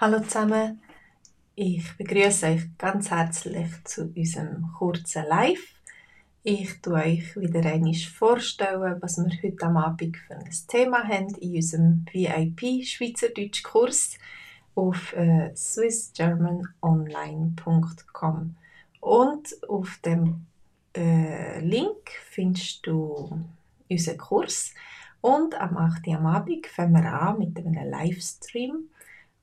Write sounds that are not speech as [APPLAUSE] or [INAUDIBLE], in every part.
Hallo zusammen, ich begrüße euch ganz herzlich zu unserem kurzen Live. Ich tue euch wieder einmal vorstellen, was wir heute am Abend für ein Thema haben in unserem VIP Schweizerdeutsch Kurs auf äh, swissgermanonline.com und auf dem äh, Link findest du unseren Kurs und am 8. Uhr am Abend fangen wir an mit einem Livestream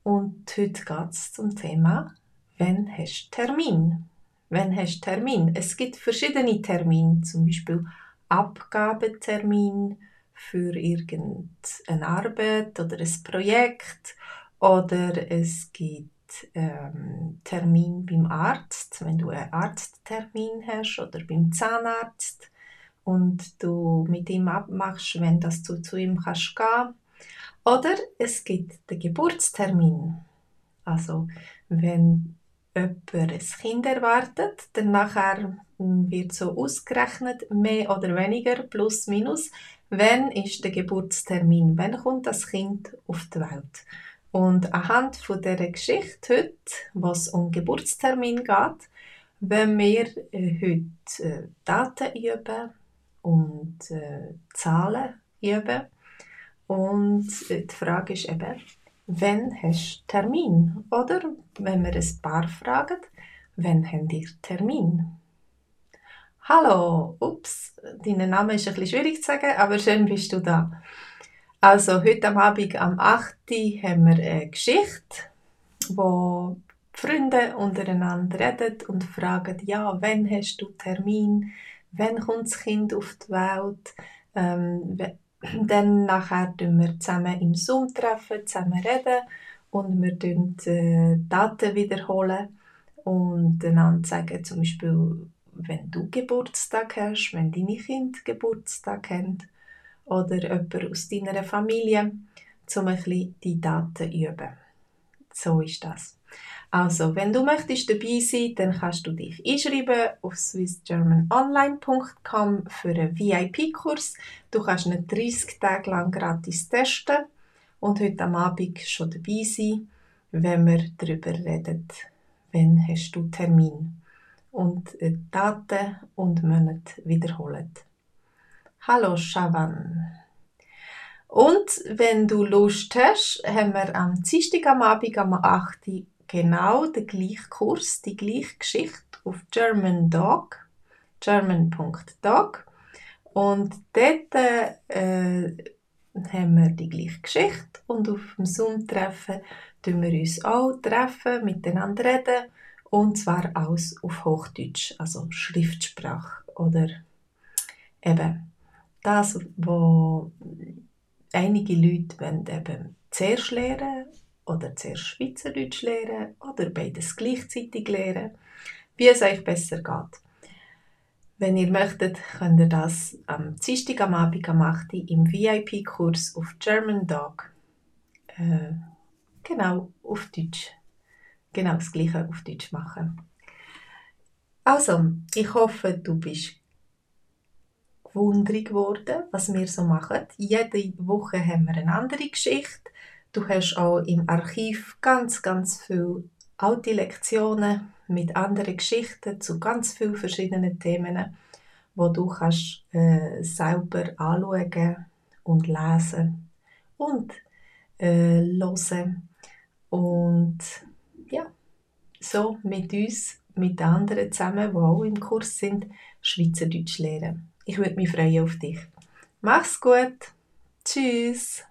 und heute geht es zum Thema, wenn hast Termin? Wenn hast Termin? Es gibt verschiedene Termine, zum Beispiel Abgabetermin für irgendeine Arbeit oder ein Projekt oder es gibt ähm, Termin beim Arzt, wenn du einen Arzttermin hast oder beim Zahnarzt und du mit ihm abmachst, wenn das du zu ihm kannst gehen oder es gibt den Geburtstermin. Also, wenn jemand ein Kind erwartet, dann nachher wird so ausgerechnet, mehr oder weniger, plus minus, wann ist der Geburtstermin, wann kommt das Kind auf die Welt. Und anhand von dieser Geschichte heute, was um Geburtstermin geht, wenn wir äh, heute äh, Daten üben und äh, Zahlen üben, und die Frage ist eben, wann hast du Termin? Oder wenn wir ein Paar fragen, wann habt ihr Termin? Hallo, ups, dein Name ist ein bisschen schwierig zu sagen, aber schön bist du da. Also heute am Abend am 8. haben wir eine Geschichte, wo Freunde untereinander reden und fragen, ja, wann hast du Termin? Wann kommt das Kind auf die Welt? Ähm, [CLEARS THROAT] dann nachher treffen wir zusammen im Zoom, treffen, zusammen reden und wir tun äh, Daten wiederholen und einander sagen, zum Beispiel, wenn du Geburtstag hast, wenn deine Kinder Geburtstag haben oder jemand aus deiner Familie, um ein bisschen die Daten üben. So ist das. Also, wenn du möchtest dabei sein, dann kannst du dich einschreiben auf swissgermanonline.com für einen VIP-Kurs. Du kannst ihn 30 Tage lang gratis testen und heute am Abend schon dabei sein, wenn wir darüber reden, wann hast du Termin und Daten und Monate wiederholen. Hallo Shavan. Und wenn du Lust hast, haben wir am Dienstag am Abend am 8 genau den gleichen Kurs, die gleiche Geschichte auf German Dog, german.dog. Und dort äh, haben wir die gleiche Geschichte und auf dem Zoom-Treffen tun wir uns auch treffen, miteinander reden und zwar alles auf Hochdeutsch, also Schriftsprache oder eben das, was einige Leute wollen eben zuerst lernen oder zuerst Schweizerdeutsch lernen oder beides gleichzeitig lernen, wie es euch besser geht. Wenn ihr möchtet, könnt ihr das am Dienstag am Abend am 8. im VIP-Kurs auf German Dog äh, genau auf Deutsch genau das Gleiche auf Deutsch machen. Also, ich hoffe, du bist gewundert geworden, was wir so machen. Jede Woche haben wir eine andere Geschichte Du hast auch im Archiv ganz, ganz viele alte Lektionen mit anderen Geschichten zu ganz vielen verschiedenen Themen, wo du kannst äh, selber anschauen und lesen und äh, hören und ja, so mit uns, mit anderen zusammen, die auch im Kurs sind, Schweizerdeutsch lernen. Ich würde mich freuen auf dich. Mach's gut. Tschüss.